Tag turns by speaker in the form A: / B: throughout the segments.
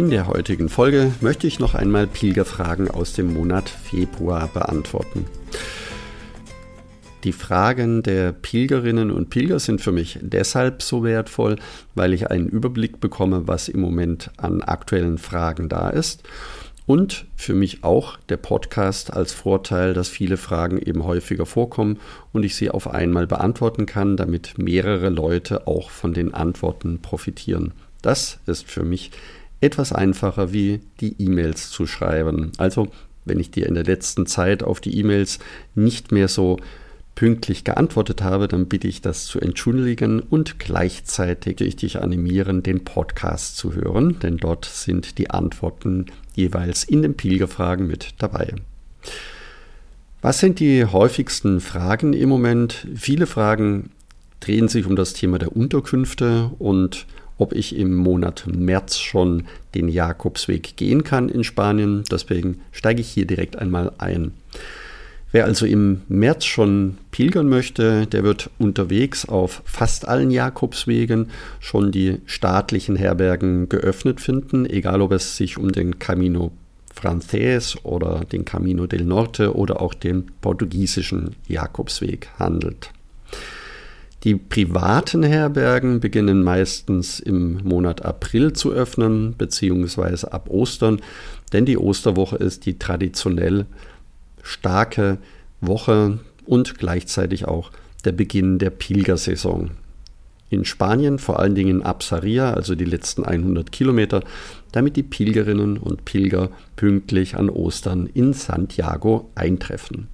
A: In der heutigen Folge möchte ich noch einmal Pilgerfragen aus dem Monat Februar beantworten. Die Fragen der Pilgerinnen und Pilger sind für mich deshalb so wertvoll, weil ich einen Überblick bekomme, was im Moment an aktuellen Fragen da ist. Und für mich auch der Podcast als Vorteil, dass viele Fragen eben häufiger vorkommen und ich sie auf einmal beantworten kann, damit mehrere Leute auch von den Antworten profitieren. Das ist für mich etwas einfacher wie die E-Mails zu schreiben. Also wenn ich dir in der letzten Zeit auf die E-Mails nicht mehr so pünktlich geantwortet habe, dann bitte ich das zu entschuldigen und gleichzeitig ich dich animieren, den Podcast zu hören, denn dort sind die Antworten jeweils in den Pilgerfragen mit dabei. Was sind die häufigsten Fragen im Moment? Viele Fragen drehen sich um das Thema der Unterkünfte und ob ich im Monat März schon den Jakobsweg gehen kann in Spanien. Deswegen steige ich hier direkt einmal ein. Wer also im März schon pilgern möchte, der wird unterwegs auf fast allen Jakobswegen schon die staatlichen Herbergen geöffnet finden, egal ob es sich um den Camino Frances oder den Camino del Norte oder auch den portugiesischen Jakobsweg handelt. Die privaten Herbergen beginnen meistens im Monat April zu öffnen, beziehungsweise ab Ostern, denn die Osterwoche ist die traditionell starke Woche und gleichzeitig auch der Beginn der Pilgersaison. In Spanien, vor allen Dingen in Absaria, also die letzten 100 Kilometer, damit die Pilgerinnen und Pilger pünktlich an Ostern in Santiago eintreffen.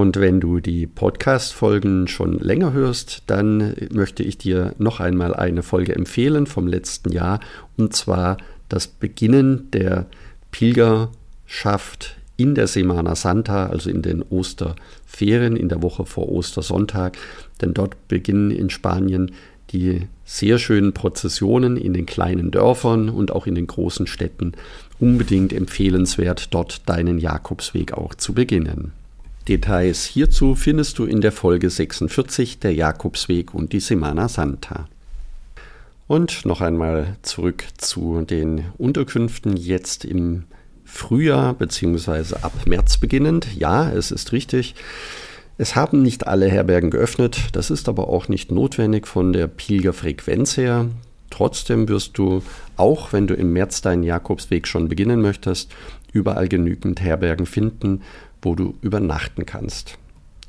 A: Und wenn du die Podcast-Folgen schon länger hörst, dann möchte ich dir noch einmal eine Folge empfehlen vom letzten Jahr, und zwar das Beginnen der Pilgerschaft in der Semana Santa, also in den Osterferien, in der Woche vor Ostersonntag. Denn dort beginnen in Spanien die sehr schönen Prozessionen in den kleinen Dörfern und auch in den großen Städten. Unbedingt empfehlenswert, dort deinen Jakobsweg auch zu beginnen. Details hierzu findest du in der Folge 46 der Jakobsweg und die Semana Santa. Und noch einmal zurück zu den Unterkünften jetzt im Frühjahr bzw. ab März beginnend. Ja, es ist richtig. Es haben nicht alle Herbergen geöffnet, das ist aber auch nicht notwendig von der Pilgerfrequenz her. Trotzdem wirst du, auch wenn du im März deinen Jakobsweg schon beginnen möchtest, überall genügend Herbergen finden, wo du übernachten kannst.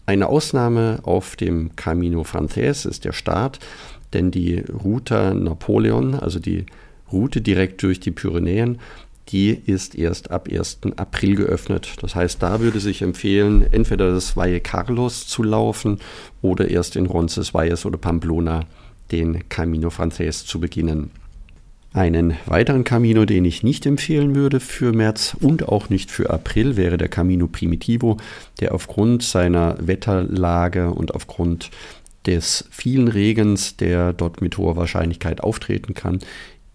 A: Eine Ausnahme auf dem Camino Frances ist der Start, denn die Ruta Napoleon, also die Route direkt durch die Pyrenäen, die ist erst ab 1. April geöffnet. Das heißt, da würde sich empfehlen, entweder das Valle Carlos zu laufen oder erst in Roncesvalles oder Pamplona den Camino Frances zu beginnen. Einen weiteren Camino, den ich nicht empfehlen würde für März und auch nicht für April, wäre der Camino Primitivo, der aufgrund seiner Wetterlage und aufgrund des vielen Regens, der dort mit hoher Wahrscheinlichkeit auftreten kann,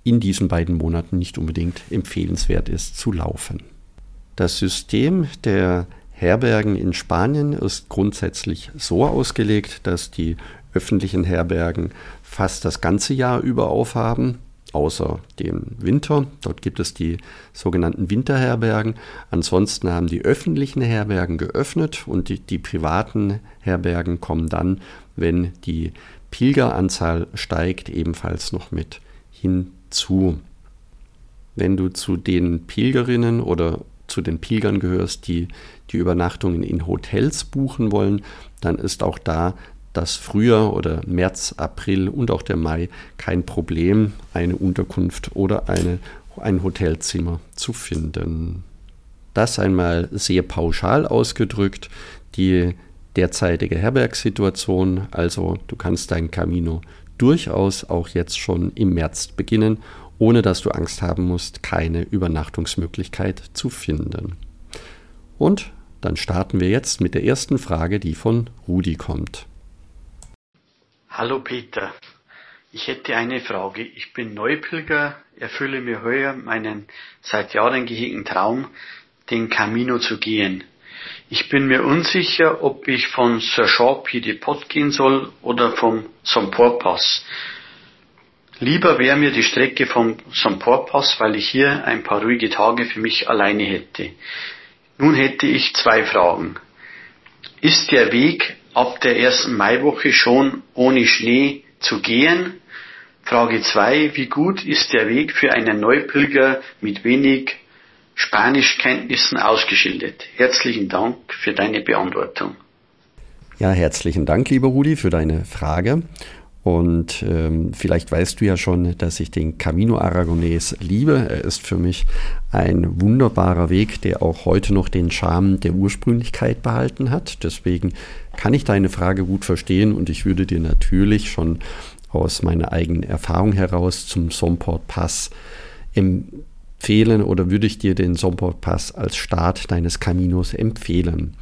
A: in diesen beiden Monaten nicht unbedingt empfehlenswert ist zu laufen. Das System der Herbergen in Spanien ist grundsätzlich so ausgelegt, dass die öffentlichen Herbergen fast das ganze Jahr über aufhaben außer dem Winter. Dort gibt es die sogenannten Winterherbergen. Ansonsten haben die öffentlichen Herbergen geöffnet und die, die privaten Herbergen kommen dann, wenn die Pilgeranzahl steigt, ebenfalls noch mit hinzu. Wenn du zu den Pilgerinnen oder zu den Pilgern gehörst, die die Übernachtungen in Hotels buchen wollen, dann ist auch da das Frühjahr oder März, April und auch der Mai kein Problem, eine Unterkunft oder eine, ein Hotelzimmer zu finden. Das einmal sehr pauschal ausgedrückt. Die derzeitige Herbergssituation. Also du kannst dein Camino durchaus auch jetzt schon im März beginnen, ohne dass du Angst haben musst, keine Übernachtungsmöglichkeit zu finden. Und dann starten wir jetzt mit der ersten Frage, die von Rudi kommt.
B: Hallo Peter, ich hätte eine Frage. Ich bin Neupilger, erfülle mir heuer meinen seit Jahren gehegten Traum, den Camino zu gehen. Ich bin mir unsicher, ob ich von Serchant-Pied-de-Pot gehen soll oder vom Somport-Pass. Lieber wäre mir die Strecke vom Somport-Pass, weil ich hier ein paar ruhige Tage für mich alleine hätte. Nun hätte ich zwei Fragen. Ist der Weg ab der ersten Maiwoche schon ohne Schnee zu gehen? Frage 2. Wie gut ist der Weg für einen Neupilger mit wenig Spanischkenntnissen ausgeschildert? Herzlichen Dank für deine Beantwortung.
A: Ja, herzlichen Dank, lieber Rudi, für deine Frage. Und ähm, vielleicht weißt du ja schon, dass ich den Camino Aragonés liebe. Er ist für mich ein wunderbarer Weg, der auch heute noch den Charme der Ursprünglichkeit behalten hat. Deswegen kann ich deine Frage gut verstehen und ich würde dir natürlich schon aus meiner eigenen Erfahrung heraus zum Somport Pass empfehlen oder würde ich dir den Somport Pass als Start deines Caminos empfehlen.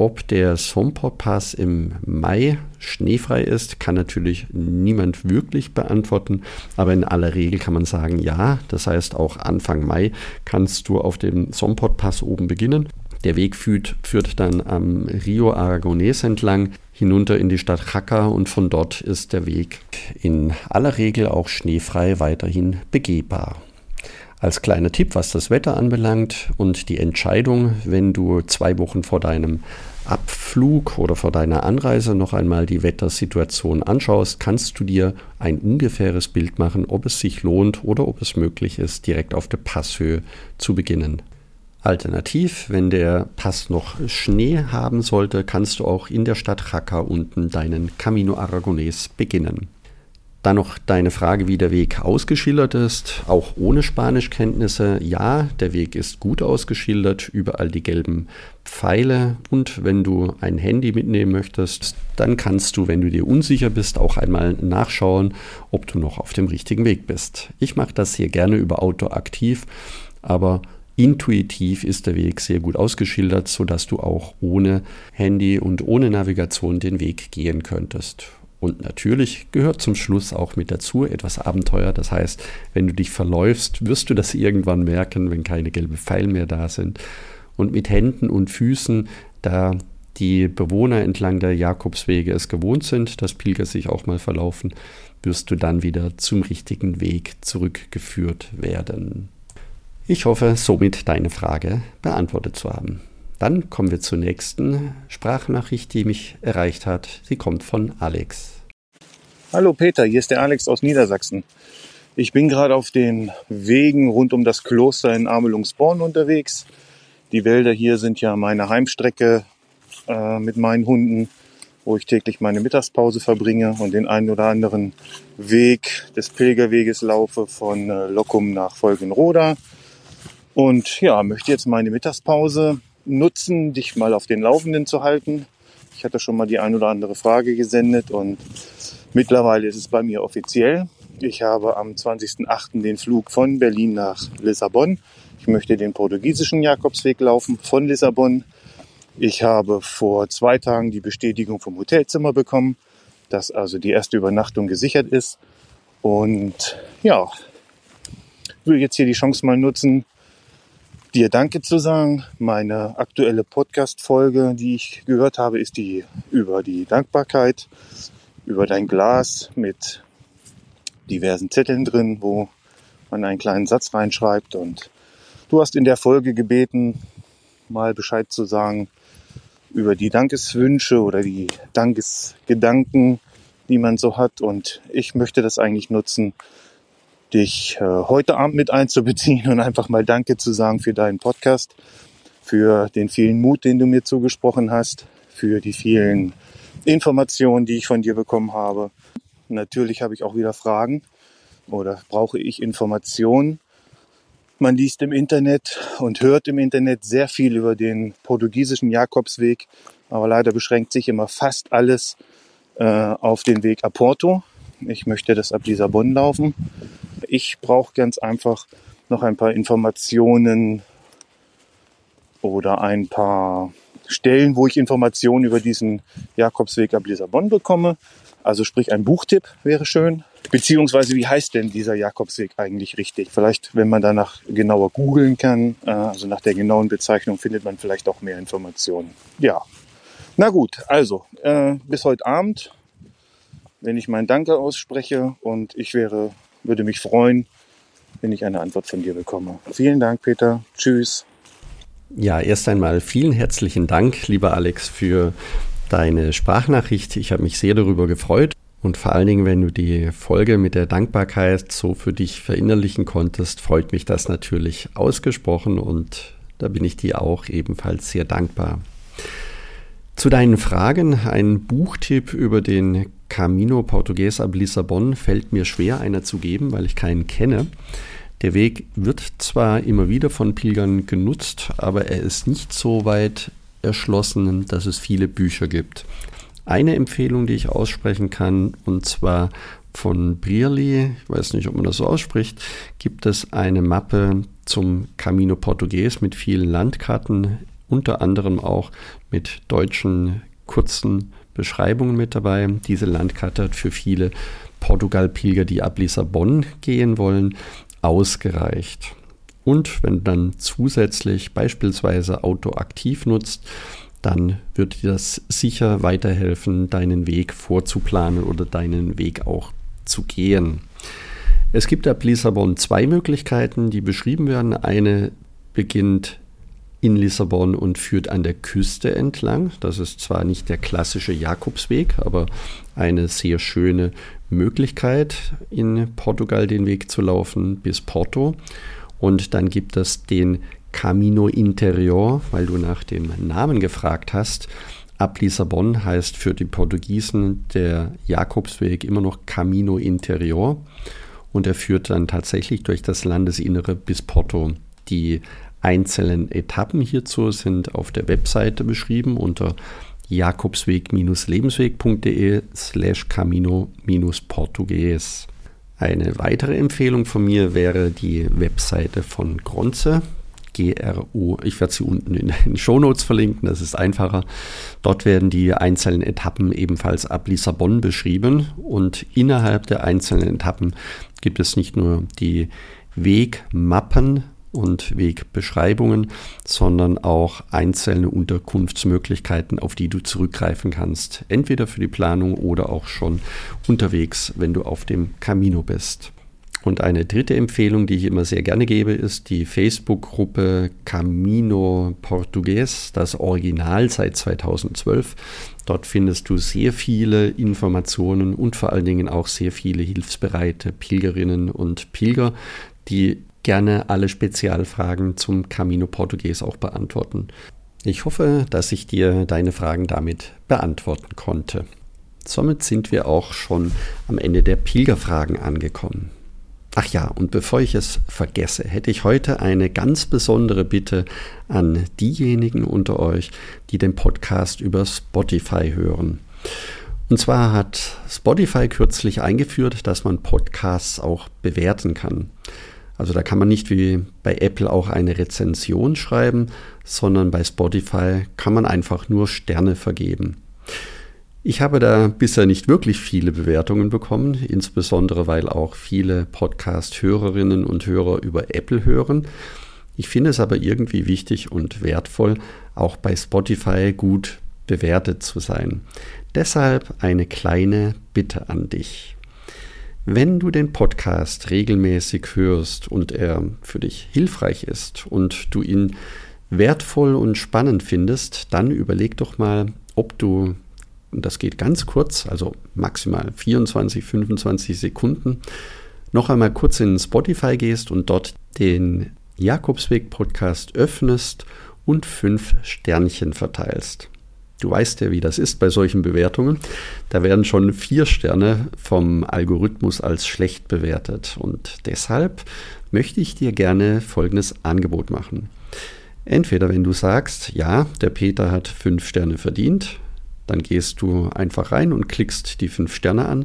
A: Ob der Somport-Pass im Mai schneefrei ist, kann natürlich niemand wirklich beantworten, aber in aller Regel kann man sagen, ja. Das heißt, auch Anfang Mai kannst du auf dem Somport-Pass oben beginnen. Der Weg führt, führt dann am Rio Aragonés entlang hinunter in die Stadt Jaca und von dort ist der Weg in aller Regel auch schneefrei weiterhin begehbar. Als kleiner Tipp, was das Wetter anbelangt und die Entscheidung, wenn du zwei Wochen vor deinem Abflug oder vor deiner Anreise noch einmal die Wettersituation anschaust, kannst du dir ein ungefähres Bild machen, ob es sich lohnt oder ob es möglich ist, direkt auf der Passhöhe zu beginnen. Alternativ, wenn der Pass noch Schnee haben sollte, kannst du auch in der Stadt Jaca unten deinen Camino Aragonés beginnen. Dann noch deine Frage, wie der Weg ausgeschildert ist, auch ohne Spanischkenntnisse. Ja, der Weg ist gut ausgeschildert, überall die gelben Pfeile. Und wenn du ein Handy mitnehmen möchtest, dann kannst du, wenn du dir unsicher bist, auch einmal nachschauen, ob du noch auf dem richtigen Weg bist. Ich mache das hier gerne über Auto aktiv, aber intuitiv ist der Weg sehr gut ausgeschildert, sodass du auch ohne Handy und ohne Navigation den Weg gehen könntest. Und natürlich gehört zum Schluss auch mit dazu etwas Abenteuer. Das heißt, wenn du dich verläufst, wirst du das irgendwann merken, wenn keine gelben Pfeile mehr da sind. Und mit Händen und Füßen, da die Bewohner entlang der Jakobswege es gewohnt sind, dass Pilger sich auch mal verlaufen, wirst du dann wieder zum richtigen Weg zurückgeführt werden. Ich hoffe, somit deine Frage beantwortet zu haben. Dann kommen wir zur nächsten Sprachnachricht, die mich erreicht hat. Sie kommt von Alex.
C: Hallo Peter, hier ist der Alex aus Niedersachsen. Ich bin gerade auf den Wegen rund um das Kloster in Amelungsborn unterwegs. Die Wälder hier sind ja meine Heimstrecke äh, mit meinen Hunden, wo ich täglich meine Mittagspause verbringe und den einen oder anderen Weg des Pilgerweges laufe von äh, Lockum nach Folgenroda. Und ja, möchte jetzt meine Mittagspause nutzen, dich mal auf den Laufenden zu halten. Ich hatte schon mal die ein oder andere Frage gesendet und mittlerweile ist es bei mir offiziell. Ich habe am 20.08. den Flug von Berlin nach Lissabon. Ich möchte den portugiesischen Jakobsweg laufen von Lissabon. Ich habe vor zwei Tagen die Bestätigung vom Hotelzimmer bekommen, dass also die erste Übernachtung gesichert ist. Und ja, will jetzt hier die Chance mal nutzen, dir Danke zu sagen. Meine aktuelle Podcast-Folge, die ich gehört habe, ist die über die Dankbarkeit, über dein Glas mit diversen Zetteln drin, wo man einen kleinen Satz reinschreibt. Und du hast in der Folge gebeten, mal Bescheid zu sagen über die Dankeswünsche oder die Dankesgedanken, die man so hat. Und ich möchte das eigentlich nutzen, dich äh, heute Abend mit einzubeziehen und einfach mal Danke zu sagen für deinen Podcast, für den vielen Mut, den du mir zugesprochen hast, für die vielen Informationen, die ich von dir bekommen habe. Natürlich habe ich auch wieder Fragen oder brauche ich Informationen. Man liest im Internet und hört im Internet sehr viel über den portugiesischen Jakobsweg. aber leider beschränkt sich immer fast alles äh, auf den Weg a Porto. Ich möchte das ab Lissabon laufen. Ich brauche ganz einfach noch ein paar Informationen oder ein paar Stellen, wo ich Informationen über diesen Jakobsweg ab Lissabon bekomme. Also sprich ein Buchtipp wäre schön. Beziehungsweise wie heißt denn dieser Jakobsweg eigentlich richtig? Vielleicht, wenn man danach genauer googeln kann, äh, also nach der genauen Bezeichnung, findet man vielleicht auch mehr Informationen. Ja. Na gut, also äh, bis heute Abend, wenn ich mein Danke ausspreche und ich wäre, würde mich freuen, wenn ich eine Antwort von dir bekomme. Vielen Dank, Peter. Tschüss.
A: Ja, erst einmal vielen herzlichen Dank, lieber Alex, für deine Sprachnachricht. Ich habe mich sehr darüber gefreut. Und vor allen Dingen, wenn du die Folge mit der Dankbarkeit so für dich verinnerlichen konntest, freut mich das natürlich ausgesprochen und da bin ich dir auch ebenfalls sehr dankbar. Zu deinen Fragen, ein Buchtipp über den Camino Portugues ab Lissabon fällt mir schwer, einer zu geben, weil ich keinen kenne. Der Weg wird zwar immer wieder von Pilgern genutzt, aber er ist nicht so weit erschlossen, dass es viele Bücher gibt. Eine Empfehlung, die ich aussprechen kann, und zwar von Brierli, ich weiß nicht, ob man das so ausspricht, gibt es eine Mappe zum Camino Portugues mit vielen Landkarten, unter anderem auch mit deutschen kurzen Beschreibungen mit dabei. Diese Landkarte hat für viele Portugal-Pilger, die ab Lissabon gehen wollen, ausgereicht. Und wenn du dann zusätzlich beispielsweise Auto aktiv nutzt, dann wird dir das sicher weiterhelfen, deinen Weg vorzuplanen oder deinen Weg auch zu gehen. Es gibt ab Lissabon zwei Möglichkeiten, die beschrieben werden. Eine beginnt in Lissabon und führt an der Küste entlang. Das ist zwar nicht der klassische Jakobsweg, aber eine sehr schöne Möglichkeit, in Portugal den Weg zu laufen bis Porto. Und dann gibt es den Camino Interior, weil du nach dem Namen gefragt hast. Ab Lissabon heißt für die Portugiesen der Jakobsweg immer noch Camino Interior und er führt dann tatsächlich durch das Landesinnere bis Porto. Die einzelnen Etappen hierzu sind auf der Webseite beschrieben unter jakobsweg-lebensweg.de slash camino-portugues. Eine weitere Empfehlung von mir wäre die Webseite von Gronze. GRU. Ich werde sie unten in den Shownotes verlinken, das ist einfacher. Dort werden die einzelnen Etappen ebenfalls ab Lissabon beschrieben und innerhalb der einzelnen Etappen gibt es nicht nur die Wegmappen und Wegbeschreibungen, sondern auch einzelne Unterkunftsmöglichkeiten, auf die du zurückgreifen kannst. Entweder für die Planung oder auch schon unterwegs, wenn du auf dem Camino bist. Und eine dritte Empfehlung, die ich immer sehr gerne gebe, ist die Facebook-Gruppe Camino Portugues, das Original seit 2012. Dort findest du sehr viele Informationen und vor allen Dingen auch sehr viele hilfsbereite Pilgerinnen und Pilger, die gerne alle Spezialfragen zum Camino Portugues auch beantworten. Ich hoffe, dass ich dir deine Fragen damit beantworten konnte. Somit sind wir auch schon am Ende der Pilgerfragen angekommen. Ach ja, und bevor ich es vergesse, hätte ich heute eine ganz besondere Bitte an diejenigen unter euch, die den Podcast über Spotify hören. Und zwar hat Spotify kürzlich eingeführt, dass man Podcasts auch bewerten kann. Also da kann man nicht wie bei Apple auch eine Rezension schreiben, sondern bei Spotify kann man einfach nur Sterne vergeben. Ich habe da bisher nicht wirklich viele Bewertungen bekommen, insbesondere weil auch viele Podcast-Hörerinnen und Hörer über Apple hören. Ich finde es aber irgendwie wichtig und wertvoll, auch bei Spotify gut bewertet zu sein. Deshalb eine kleine Bitte an dich. Wenn du den Podcast regelmäßig hörst und er für dich hilfreich ist und du ihn wertvoll und spannend findest, dann überleg doch mal, ob du und das geht ganz kurz, also maximal 24, 25 Sekunden, noch einmal kurz in Spotify gehst und dort den Jakobsweg Podcast öffnest und fünf Sternchen verteilst. Du weißt ja, wie das ist bei solchen Bewertungen. Da werden schon vier Sterne vom Algorithmus als schlecht bewertet. Und deshalb möchte ich dir gerne folgendes Angebot machen. Entweder wenn du sagst, ja, der Peter hat fünf Sterne verdient, dann gehst du einfach rein und klickst die fünf Sterne an.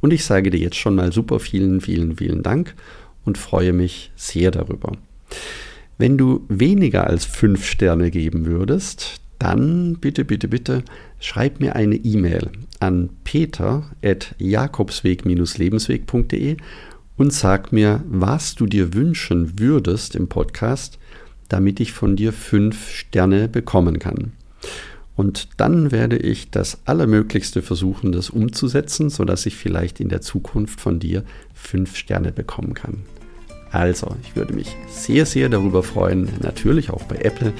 A: Und ich sage dir jetzt schon mal super vielen, vielen, vielen Dank und freue mich sehr darüber. Wenn du weniger als fünf Sterne geben würdest, dann bitte, bitte, bitte schreib mir eine E-Mail an peter.jakobsweg-lebensweg.de und sag mir, was du dir wünschen würdest im Podcast, damit ich von dir fünf Sterne bekommen kann. Und dann werde ich das Allermöglichste versuchen, das umzusetzen, sodass ich vielleicht in der Zukunft von dir fünf Sterne bekommen kann. Also, ich würde mich sehr, sehr darüber freuen, natürlich auch bei Apple,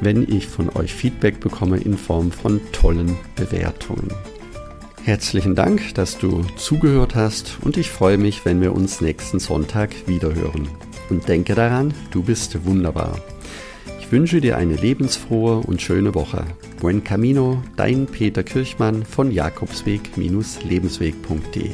A: wenn ich von euch Feedback bekomme in Form von tollen Bewertungen. Herzlichen Dank, dass du zugehört hast und ich freue mich, wenn wir uns nächsten Sonntag wiederhören. Und denke daran, du bist wunderbar. Ich wünsche dir eine lebensfrohe und schöne Woche. Buen Camino, dein Peter Kirchmann von Jakobsweg-lebensweg.de.